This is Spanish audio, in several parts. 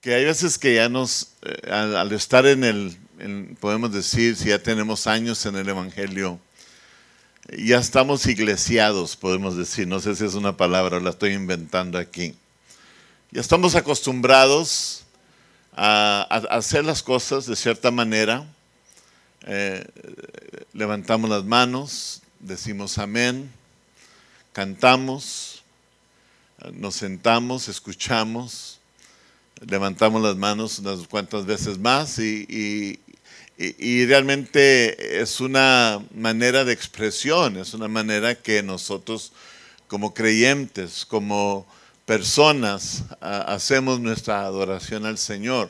que hay veces que ya nos, eh, al, estar en el, podemos decir, si ya tenemos años en el Evangelio, ya estamos iglesiados, podemos decir, no sé si es una palabra, la estoy inventando aquí. Ya estamos acostumbrados a, hacer las cosas de cierta manera. Eh, levantamos las manos, decimos amén, cantamos, nos sentamos, escuchamos, levantamos las manos unas cuantas veces más y, realmente es una manera de expresión, es una manera que nosotros como creyentes, como personas, hacemos nuestra adoración al Señor.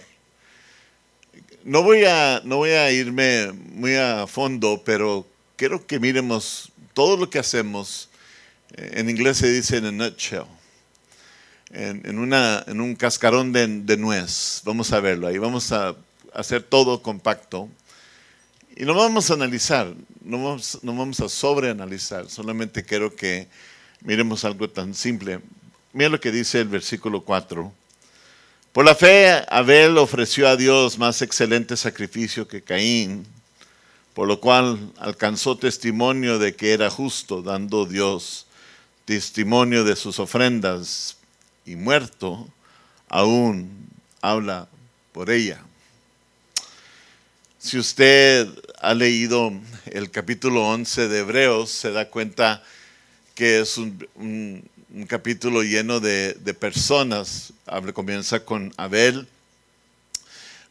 No voy, a, no voy a irme muy a fondo, pero quiero que miremos todo lo que hacemos. En inglés se dice en a nutshell en, en un cascarón de, nuez. Vamos a verlo ahí. Vamos a hacer todo compacto. Y no vamos a analizar, no vamos, no vamos a sobreanalizar. Solamente quiero que miremos algo tan simple. Mira lo que dice el versículo 4. Por la fe, Abel ofreció a Dios más excelente sacrificio que Caín, por lo cual alcanzó testimonio de que era justo, dando Dios testimonio de sus ofrendas y muerto, aún habla por ella. Si usted ha leído el capítulo 11 de Hebreos, se da cuenta que es un, capítulo lleno de, personas. comienza con Abel.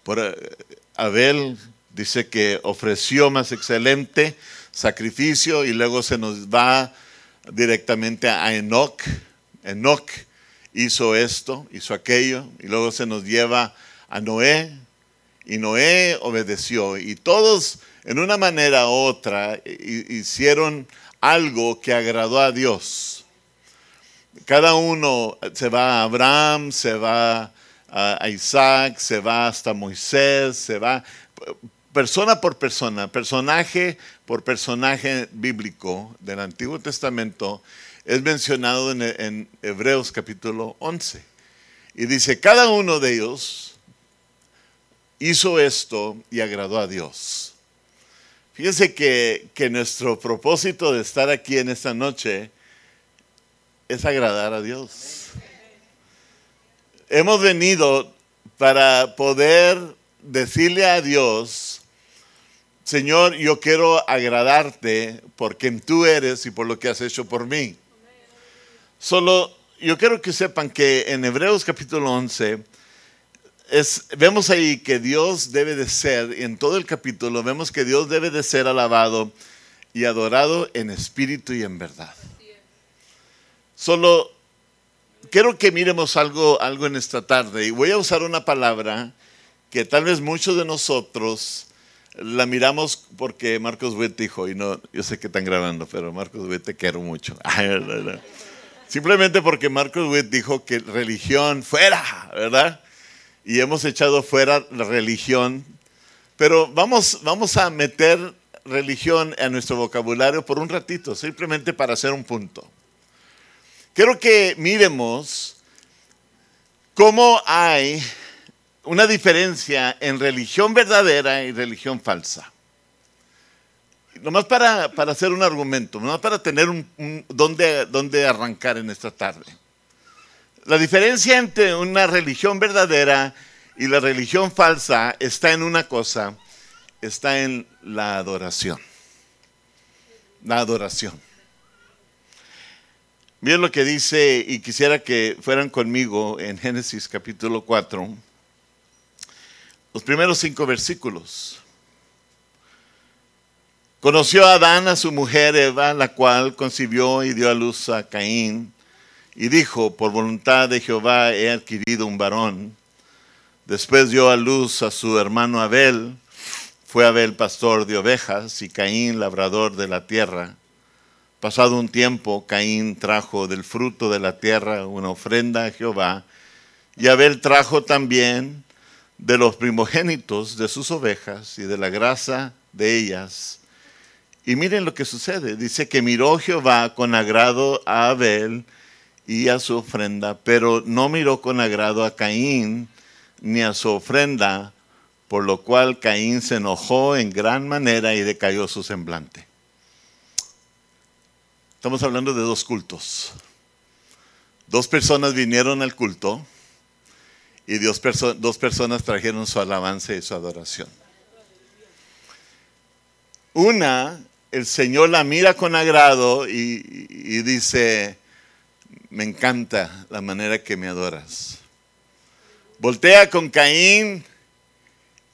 Eh, Abel dice que ofreció más excelente sacrificio y luego se nos va directamente a Enoch. Enoch hizo esto, hizo aquello, y luego se nos lleva a Noé, y Noé obedeció, y todos en una manera u otra hicieron algo que agradó a Dios. Cada uno se va a Abraham, se va a Isaac, se va hasta Moisés, se va persona por persona, personaje por personaje bíblico del Antiguo Testamento, es mencionado en, Hebreos capítulo 11. Y dice, cada uno de ellos hizo esto y agradó a Dios. Fíjense que, que nuestro propósito de estar aquí en esta noche es agradar a Dios. Hemos venido para poder decirle a Dios, Señor, yo quiero agradarte por quien tú eres y por lo que has hecho por mí. Solo yo quiero que sepan que en Hebreos capítulo 11 es, vemos ahí que Dios debe de ser, y en todo el capítulo vemos que Dios debe de ser alabado y adorado en espíritu y en verdad. Solo quiero que miremos algo, algo en esta tarde y voy a usar una palabra que tal vez muchos de nosotros la miramos porque Marcos Witt dijo, y no, yo sé que están grabando, pero Marcos Witt te quiero mucho. Simplemente porque Marcos Witt dijo que religión fuera, ¿verdad? Y hemos echado fuera la religión. Pero vamos, vamos a meter religión en nuestro vocabulario por un ratito, simplemente para hacer un punto. Quiero que miremos cómo hay una diferencia en religión verdadera y religión falsa nomás para, para hacer un argumento, nomás para tener un, dónde, arrancar en esta tarde. La diferencia entre una religión verdadera y la religión falsa está en una cosa, está en la adoración. La adoración. Miren lo que dice, y quisiera que fueran conmigo en Génesis capítulo 4, los primeros cinco versículos. Conoció a Adán a su mujer Eva, la cual concibió y dio a luz a Caín, y dijo, por voluntad de Jehová he adquirido un varón. Después dio a luz a su hermano Abel, fue Abel pastor de ovejas y Caín labrador de la tierra. Pasado un tiempo, Caín trajo del fruto de la tierra una ofrenda a Jehová, y Abel trajo también de los primogénitos de sus ovejas y de la grasa de ellas y miren lo que sucede. Dice que miró Jehová con agrado a Abel y a su ofrenda, pero no miró con agrado a Caín ni a su ofrenda, por lo cual Caín se enojó en gran manera y decayó su semblante. Estamos hablando de dos cultos. Dos personas vinieron al culto y dos, dos personas trajeron su alabanza y su adoración. Una, el Señor la mira con agrado y, dice, me encanta la manera que me adoras. Voltea con Caín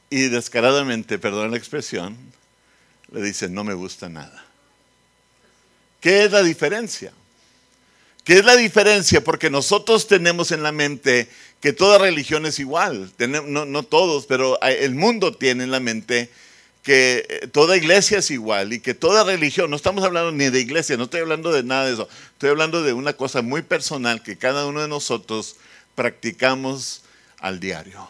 y descaradamente, perdón la expresión, le dice, no me gusta nada. ¿Qué es la diferencia? ¿Qué es la diferencia? Porque nosotros tenemos en la mente que toda religión es igual. No, no todos, pero el mundo tiene en la mente que eh, toda iglesia es igual y que toda religión, no estamos hablando ni de iglesia, no estoy hablando de nada de eso, estoy hablando de una cosa muy personal que cada uno de nosotros practicamos al diario.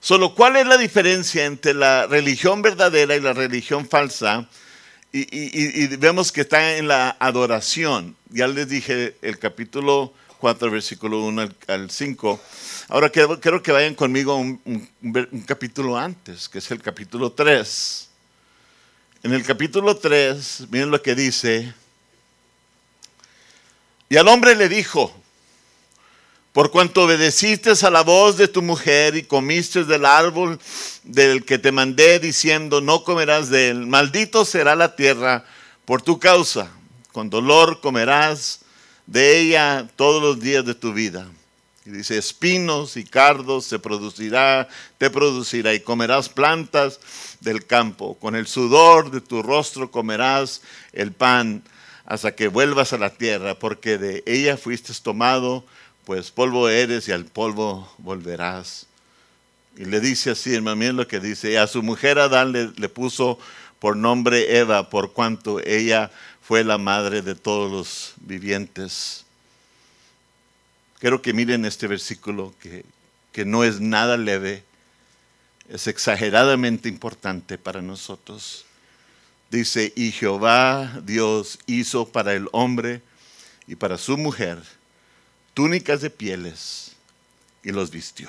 Solo, ¿cuál es la diferencia entre la religión verdadera y la religión falsa? Y, vemos que está en la adoración. Ya les dije el capítulo 4, versículo 1 al 5 Ahora quiero, que vayan conmigo un, un, capítulo antes, que es el capítulo 3. En el capítulo 3, miren lo que dice. Y al hombre le dijo, por cuanto obedeciste a la voz de tu mujer y comiste del árbol del que te mandé diciendo, no comerás de él, maldito será la tierra por tu causa, con dolor comerás de ella todos los días de tu vida. Y dice, espinos y cardos se producirá, te producirá y comerás plantas del campo. Con el sudor de tu rostro comerás el pan hasta que vuelvas a la tierra, porque de ella fuiste tomado, pues polvo eres y al polvo volverás. Y le dice así, hermano, miren lo que dice, a su mujer Adán le puso por nombre Eva, por cuanto ella fue la madre de todos los vivientes. Quiero que miren este versículo que, que no es nada leve, es exageradamente importante para nosotros. Dice, y Jehová Dios hizo para el hombre y para su mujer túnicas de pieles y los vistió.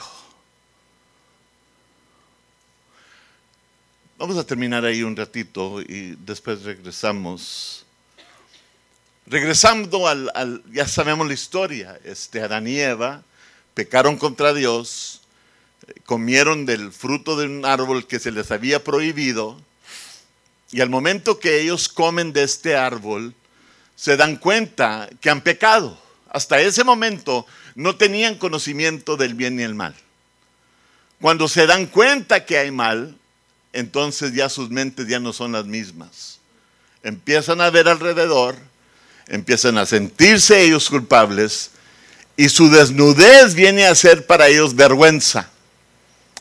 Vamos a terminar ahí un ratito y después regresamos Regresando al, ya sabemos la historia, este, Adán y Eva pecaron contra Dios, comieron del fruto de un árbol que se les había prohibido, y al momento que ellos comen de este árbol, se dan cuenta que han pecado. Hasta ese momento no tenían conocimiento del bien ni el mal. Cuando se dan cuenta que hay mal, entonces ya sus mentes ya no son las mismas. Empiezan a ver alrededor empiezan a sentirse ellos culpables y su desnudez viene a ser para ellos vergüenza.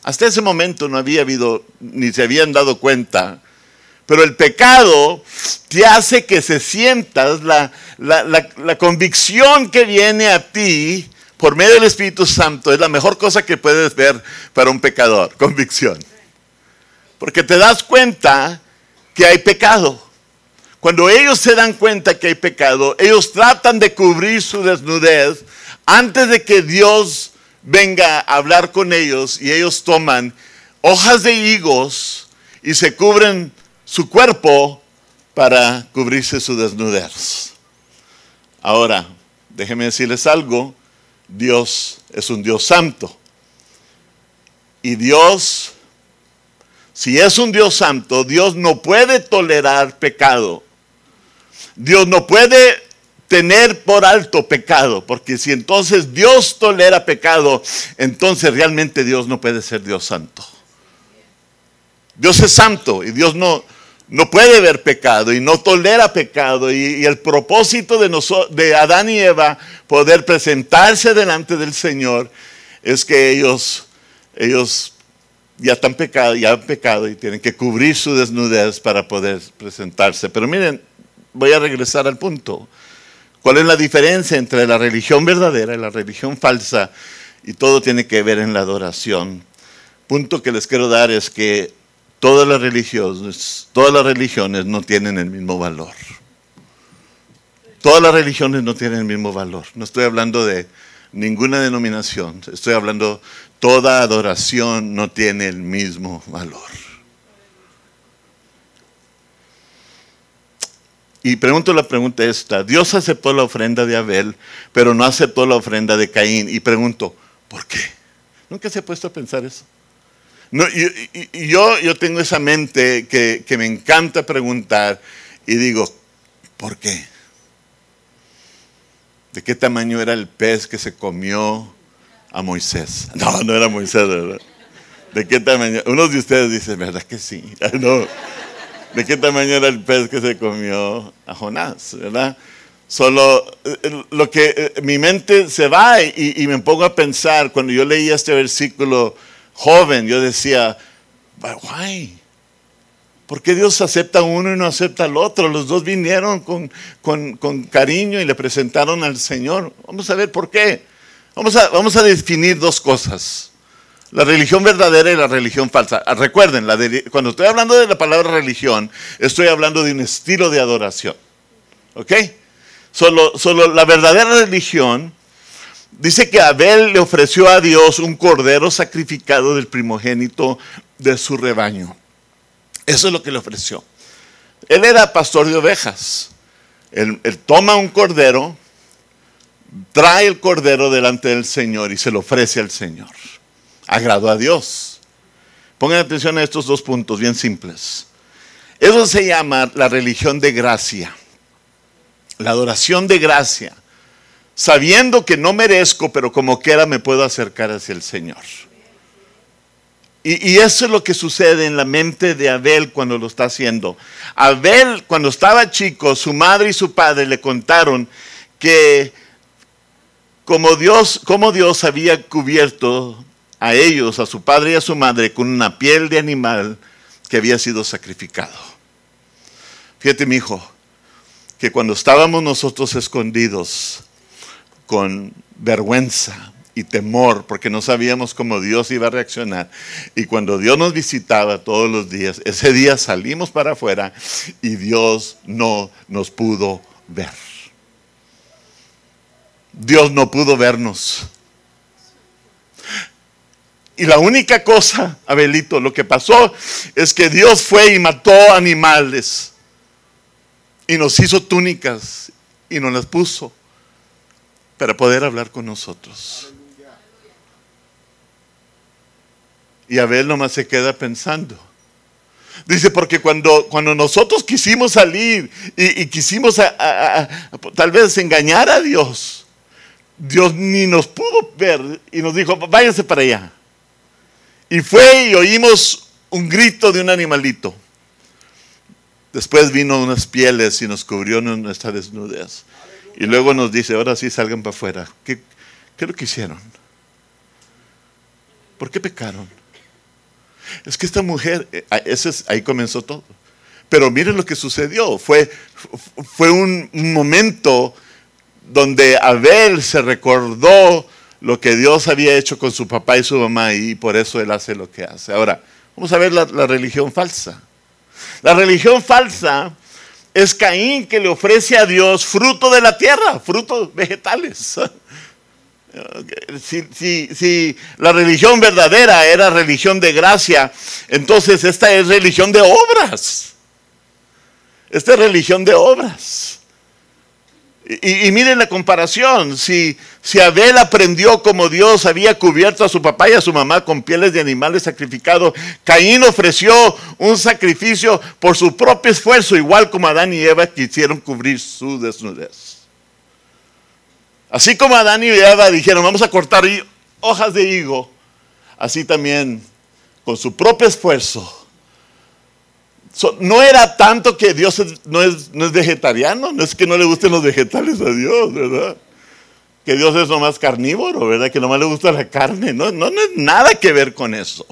Hasta ese momento no había habido, ni se habían dado cuenta, pero el pecado te hace que se sientas la, la, convicción que viene a ti por medio del Espíritu Santo. Es la mejor cosa que puedes ver para un pecador, convicción. Porque te das cuenta que hay pecado. Cuando ellos se dan cuenta que hay pecado, ellos tratan de cubrir su desnudez antes de que Dios venga a hablar con ellos y ellos toman hojas de higos y se cubren su cuerpo para cubrirse su desnudez. Ahora, déjenme decirles algo, Dios es un Dios santo. Y Dios, si es un Dios santo, Dios no puede tolerar pecado. Dios no puede tener por alto pecado, porque si entonces Dios tolera pecado, entonces realmente Dios no puede ser Dios santo. Dios es santo y Dios no, no puede ver pecado y no tolera pecado. Y, el propósito de, de Adán y Eva poder presentarse delante del Señor es que ellos, ellos ya están pecado, ya han pecado y tienen que cubrir su desnudez para poder presentarse. Pero miren, voy a regresar al punto. ¿Cuál es la diferencia entre la religión verdadera y la religión falsa? Y todo tiene que ver en la adoración. Punto que les quiero dar es que todas las religiones, todas las religiones no tienen el mismo valor. Todas las religiones no tienen el mismo valor. No estoy hablando de ninguna denominación. Estoy hablando, toda adoración no tiene el mismo valor. Y pregunto la pregunta esta, Dios aceptó la ofrenda de Abel, pero no aceptó la ofrenda de Caín. Y pregunto, ¿por qué? ¿Nunca se ha puesto a pensar eso? No, y, yo, yo tengo esa mente que, que me encanta preguntar y digo, ¿por qué? ¿De qué tamaño era el pez que se comió a Moisés? No, no era Moisés, ¿verdad? ¿De qué tamaño? Unos de ustedes dicen, ¿verdad que sí? No. ¿De qué tamaño era el pez que se comió a Jonás? ¿Verdad? Solo eh, lo que eh, mi mente se va y, me pongo a pensar, cuando yo leía este versículo joven, yo decía, why? ¿Por qué Dios acepta a uno y no acepta al otro? Los dos vinieron con, con, cariño y le presentaron al Señor. Vamos a ver por qué. Vamos a, vamos a definir dos cosas. La religión verdadera y la religión falsa. Ah, recuerden, cuando estoy hablando de la palabra religión, estoy hablando de un estilo de adoración. ¿Ok? Solo, solo la verdadera religión dice que Abel le ofreció a Dios un cordero sacrificado del primogénito de su rebaño. Eso es lo que le ofreció. Él era pastor de ovejas. él toma un cordero, trae el cordero delante del Señor y se lo ofrece al Señor agradó a Dios. Pongan atención a estos dos puntos bien simples. Eso se llama la religión de gracia, la adoración de gracia, sabiendo que no merezco, pero como quiera me puedo acercar hacia el Señor. Y, eso es lo que sucede en la mente de Abel cuando lo está haciendo. Abel, cuando estaba chico, su madre y su padre le contaron que como Dios, como Dios había cubierto a ellos, a su padre y a su madre, con una piel de animal que había sido sacrificado. Fíjate, mi hijo, que cuando estábamos nosotros escondidos con vergüenza y temor, porque no sabíamos cómo Dios iba a reaccionar, y cuando Dios nos visitaba todos los días, ese día salimos para afuera y Dios no nos pudo ver. Dios no pudo vernos. Y la única cosa, Abelito, lo que pasó es que Dios fue y mató animales y nos hizo túnicas y nos las puso para poder hablar con nosotros. Y Abel nomás se queda pensando. Dice, porque cuando, cuando nosotros quisimos salir y, quisimos tal vez engañar a Dios, Dios ni nos pudo ver y nos dijo, váyanse para allá. Y fue y oímos un grito de un animalito. Después vino unas pieles y nos cubrió nuestra desnudez. Y luego nos dice, ahora sí salgan para afuera. ¿Qué, ¿Qué es lo que hicieron? ¿Por qué pecaron? Es que esta mujer, eh, ese ahí comenzó todo. Pero miren lo que sucedió. Fue, fue un momento donde Abel se recordó lo que Dios había hecho con su papá y su mamá y por eso él hace lo que hace. Ahora, vamos a ver la, religión falsa. La religión falsa es Caín que le ofrece a Dios fruto de la tierra, frutos vegetales. Si, si, la religión verdadera era religión de gracia, entonces esta es religión de obras. Esta es religión de obras. Y, miren la comparación, si, si Abel aprendió como Dios había cubierto a su papá y a su mamá con pieles de animales sacrificados, Caín ofreció un sacrificio por su propio esfuerzo, igual como Adán y Eva quisieron cubrir su desnudez. Así como Adán y Eva dijeron, vamos a cortar hojas de higo, así también con su propio esfuerzo no era tanto que Dios no, es, no vegetariano, no es que no le gusten los vegetales a Dios, ¿verdad? Que Dios es nomás carnívoro, ¿verdad? Que nomás le gusta la carne. No, no, es nada que ver con eso.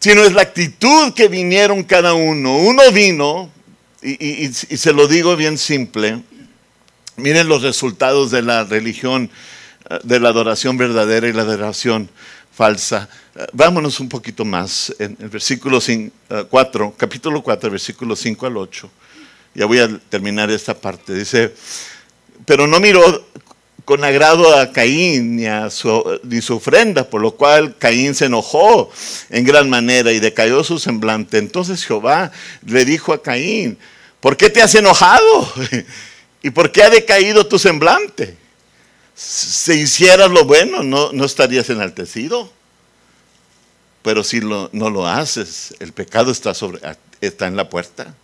Sino es la actitud que vinieron cada uno. Uno vino, y se lo digo bien simple, miren los resultados de la religión, de la adoración verdadera y la adoración falsa. Vámonos un poquito más en el versículo 4, eh, capítulo 4, versículo 5 al 8. Ya voy a terminar esta parte. Dice, pero no miró con agrado a Caín ni, a su, ni su ofrenda, por lo cual Caín se enojó en gran manera y decayó su semblante. Entonces Jehová le dijo a Caín, ¿por qué te has enojado? ¿Y por qué ha decaído tu semblante? Si hicieras lo bueno, no, no estarías enaltecido. Pero si no lo haces, el pecado está, sobre, está en la puerta.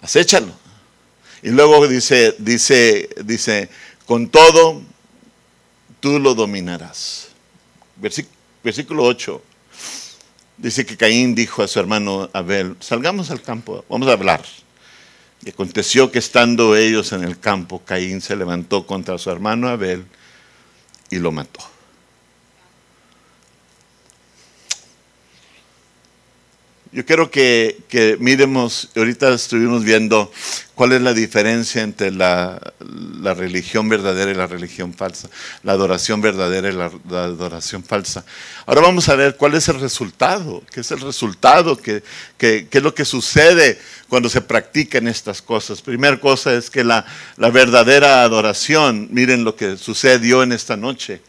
Acéchalo. Y luego dice, dice, dice, con todo tú lo dominarás. Versículo 8. Dice que Caín dijo a su hermano Abel, salgamos al campo, vamos a hablar. Y aconteció que estando ellos en el campo, Caín se levantó contra su hermano Abel y lo mató. Yo quiero que, miremos, ahorita estuvimos viendo cuál es la diferencia entre la, religión verdadera y la religión falsa, la adoración verdadera y la, adoración falsa. Ahora vamos a ver cuál es el resultado, qué es el resultado, qué, qué, es lo que sucede cuando se practican estas cosas. Primera cosa es que la, la verdadera adoración, miren lo que sucedió en esta noche,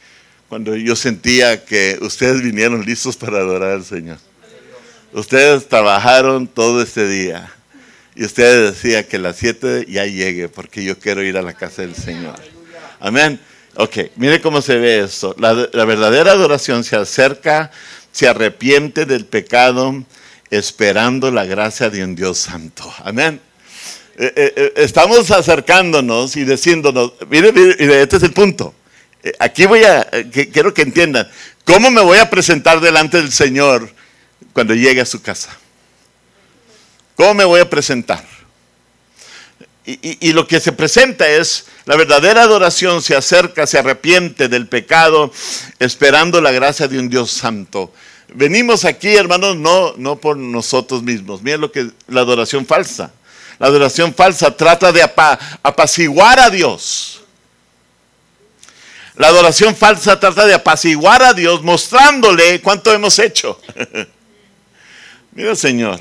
cuando yo sentía que ustedes vinieron listos para adorar al Señor. Ustedes trabajaron todo este día y ustedes decían que las siete ya llegue porque yo quiero ir a la casa del Señor. Amén. Ok, mire cómo se ve esto. La, verdadera adoración se acerca, se arrepiente del pecado, esperando la gracia de un Dios santo. Amén. Eh, eh, eh, estamos acercándonos y diciéndonos, mire, mire, este es el punto. aquí voy a, quiero que entiendan, ¿cómo me voy a presentar delante del Señor? Cuando llegue a su casa. ¿Cómo me voy a presentar? Y, lo que se presenta es la verdadera adoración, se acerca, se arrepiente del pecado, esperando la gracia de un Dios santo. Venimos aquí, hermanos, no, no por nosotros mismos. Miren lo que la adoración falsa. La adoración falsa trata de apaciguar a Dios. La adoración falsa trata de apaciguar a Dios mostrándole cuánto hemos hecho. Mira, Señor,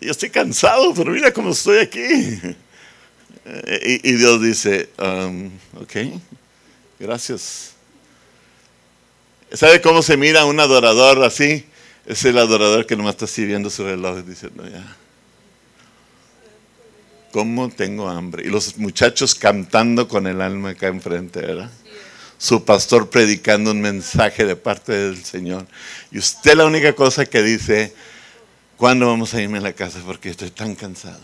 yo estoy cansado, pero mira cómo estoy aquí. Y, Dios dice, um, ok, gracias. ¿Sabe cómo se mira un adorador así? Es el adorador que nomás está así viendo su reloj y dice, no, ya. ¿Cómo tengo hambre? Y los muchachos cantando con el alma acá enfrente, ¿verdad? Su pastor predicando un mensaje de parte del Señor. Y usted la única cosa que dice, ¿cuándo vamos a irme a la casa? Porque estoy tan cansado.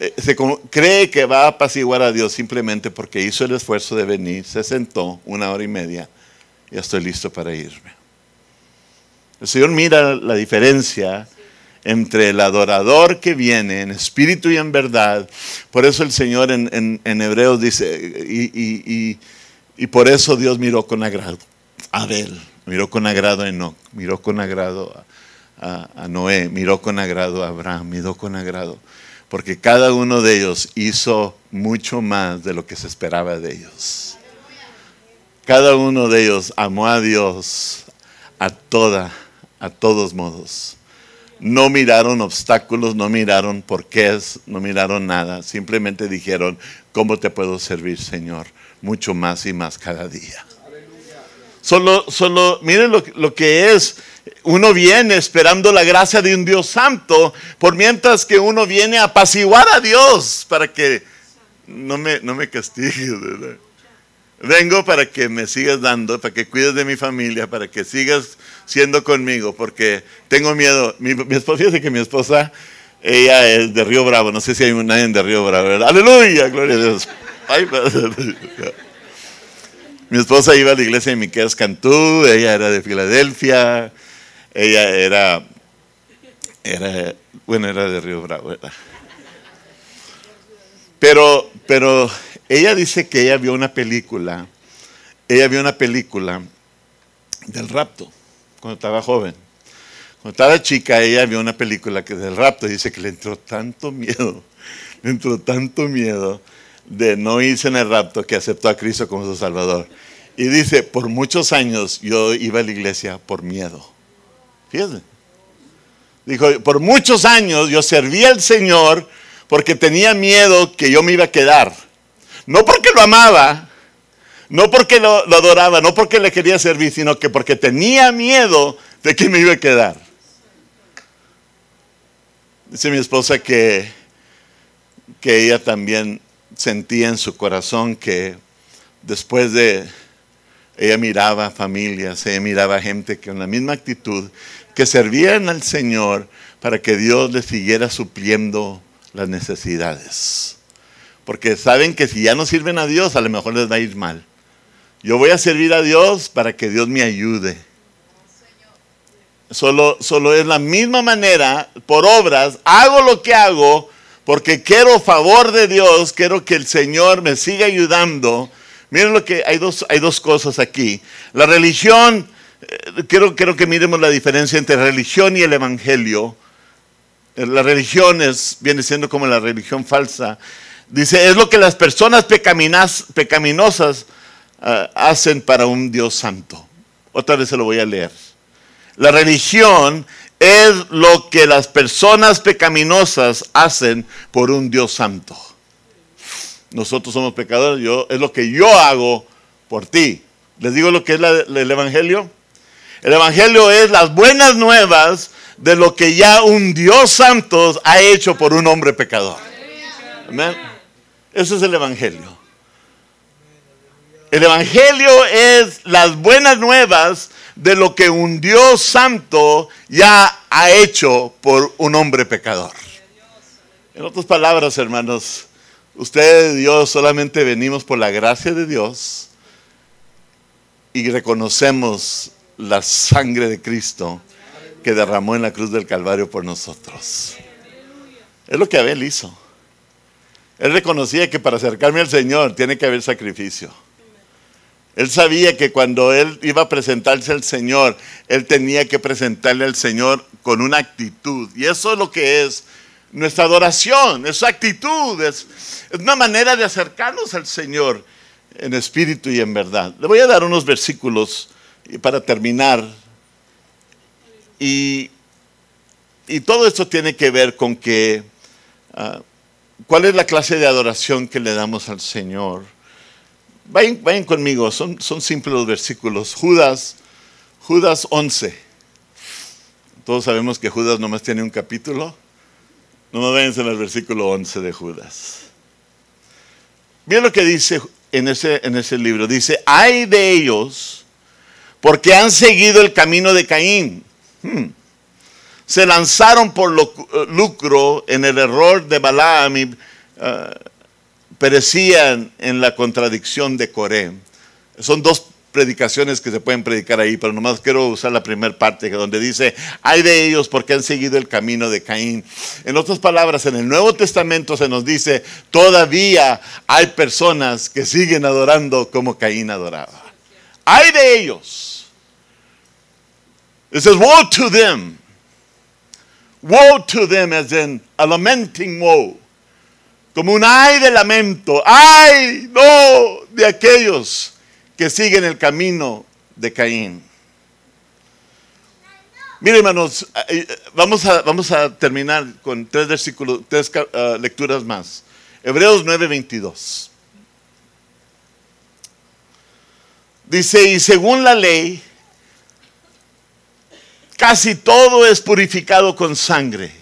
Eh, se cree que va a apaciguar a Dios simplemente porque hizo el esfuerzo de venir, se sentó una hora y media, y ya estoy listo para irme. El Señor mira la diferencia entre el adorador que viene en espíritu y en verdad. Por eso el Señor en, Hebreos dice, y, por eso Dios miró con agrado a Abel, miró con agrado a Enoch, miró con agrado a, a Noé, miró con agrado a Abraham, miró con agrado, porque cada uno de ellos hizo mucho más de lo que se esperaba de ellos. Cada uno de ellos amó a Dios a toda, a todos modos no miraron obstáculos, no miraron porqués, no miraron nada. Simplemente dijeron, ¿cómo te puedo servir, Señor? Mucho más y más cada día. Solo, solo, miren lo, lo, que es. Uno viene esperando la gracia de un Dios santo, por mientras que uno viene a apaciguar a Dios para que no me, no me castigue. Vengo para que me sigas dando, para que cuides de mi familia, para que sigas siendo conmigo, porque tengo miedo. Mi, esposa, fíjate que mi esposa, ella es de Río Bravo, no sé si hay nadie de Río Bravo. Aleluya, gloria a Dios. mi esposa iba a la iglesia de Miqueas Cantú, ella era de Filadelfia, ella era, era, bueno, era de Río Bravo, ¿verdad? Pero, pero ella dice que ella vio una película, ella vio una película del rapto cuando estaba joven. Cuando estaba chica, ella vio una película que del rapto dice que le entró tanto miedo, le entró tanto miedo de no irse en el rapto que aceptó a Cristo como su Salvador. Y dice, por muchos años yo iba a la iglesia por miedo. Fíjense. Dijo, por muchos años yo serví al Señor porque tenía miedo que yo me iba a quedar. No porque lo amaba, no porque lo, adoraba, no porque le quería servir, sino que porque tenía miedo de que me iba a quedar. Dice mi esposa que, que ella también sentía en su corazón que después de ella miraba familias, ella miraba gente que con la misma actitud, que servían al Señor para que Dios les siguiera supliendo las necesidades. Porque saben que si ya no sirven a Dios, a lo mejor les va a ir mal. Yo voy a servir a Dios para que Dios me ayude. Solo, solo es la misma manera, por obras, hago lo que hago porque quiero favor de Dios, quiero que el Señor me siga ayudando. Miren lo que hay dos, hay dos cosas aquí. La religión, eh, quiero, quiero que miremos la diferencia entre religión y el evangelio. Eh, la religión viene siendo como la religión falsa. Dice, es lo que las personas pecaminosas uh, hacen para un Dios santo. Otra vez se lo voy a leer. La religión es lo que las personas pecaminosas hacen por un Dios santo. Nosotros somos pecadores, yo, es lo que yo hago por ti. ¿Les digo lo que es el Evangelio? El Evangelio es las buenas nuevas de lo que ya un Dios santo ha hecho por un hombre pecador. Amén. Eso es el Evangelio. El Evangelio es las buenas nuevas de lo que un Dios santo ya ha hecho por un hombre pecador. En otras palabras, hermanos, ustedes y Dios solamente venimos por la gracia de Dios y reconocemos la sangre de Cristo que derramó en la cruz del Calvario por nosotros. Es lo que Abel hizo. Él reconocía que para acercarme al Señor tiene que haber sacrificio. Él sabía que cuando él iba a presentarse al Señor, él tenía que presentarle al Señor con una actitud. Y eso es lo que es nuestra adoración, es actitud, es, una manera de acercarnos al Señor en espíritu y en verdad. Le voy a dar unos versículos para terminar. Y, todo esto tiene que ver con que, ah, ¿cuál es la clase de adoración que le damos al Señor? Vayan, conmigo, son, son simples los versículos. Judas, Judas 11. Todos sabemos que Judas nomás tiene un capítulo. No me vayan en el versículo 11 de Judas. Miren lo que dice en ese, en ese libro. Dice, hay de ellos porque han seguido el camino de Caín. Hmm. Se lanzaron por lucro en el error de Balaam y, uh, perecían en la contradicción de Coré. Son dos predicaciones que se pueden predicar ahí, pero nomás quiero usar la primera parte, donde dice, hay de ellos porque han seguido el camino de Caín. En otras palabras, en el Nuevo Testamento se nos dice, todavía hay personas que siguen adorando como Caín adoraba. Hay de ellos. It says, woe to them. Woe to them as in a lamenting woe como un ay de lamento, ay, no, de aquellos que siguen el camino de Caín. Miren, hermanos, eh, eh, vamos a, vamos a terminar con tres versículos, tres uh, lecturas más. Hebreos 9:22. Dice, y según la ley, casi todo es purificado con sangre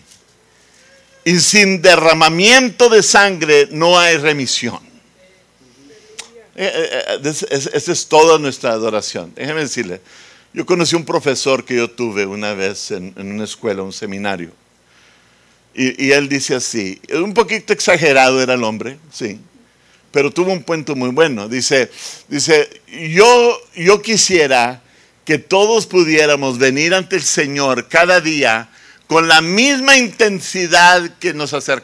y sin derramamiento de sangre no hay remisión. Eh, eh, eh, esa es toda nuestra adoración. Déjeme decirle, yo conocí un profesor que yo tuve una vez en, una escuela, un seminario. Y, él dice así, un poquito exagerado era el hombre, sí, pero tuvo un punto muy bueno. Dice, dice yo, yo quisiera que todos pudiéramos venir ante el Señor cada día con la misma intensidad que nos acercamos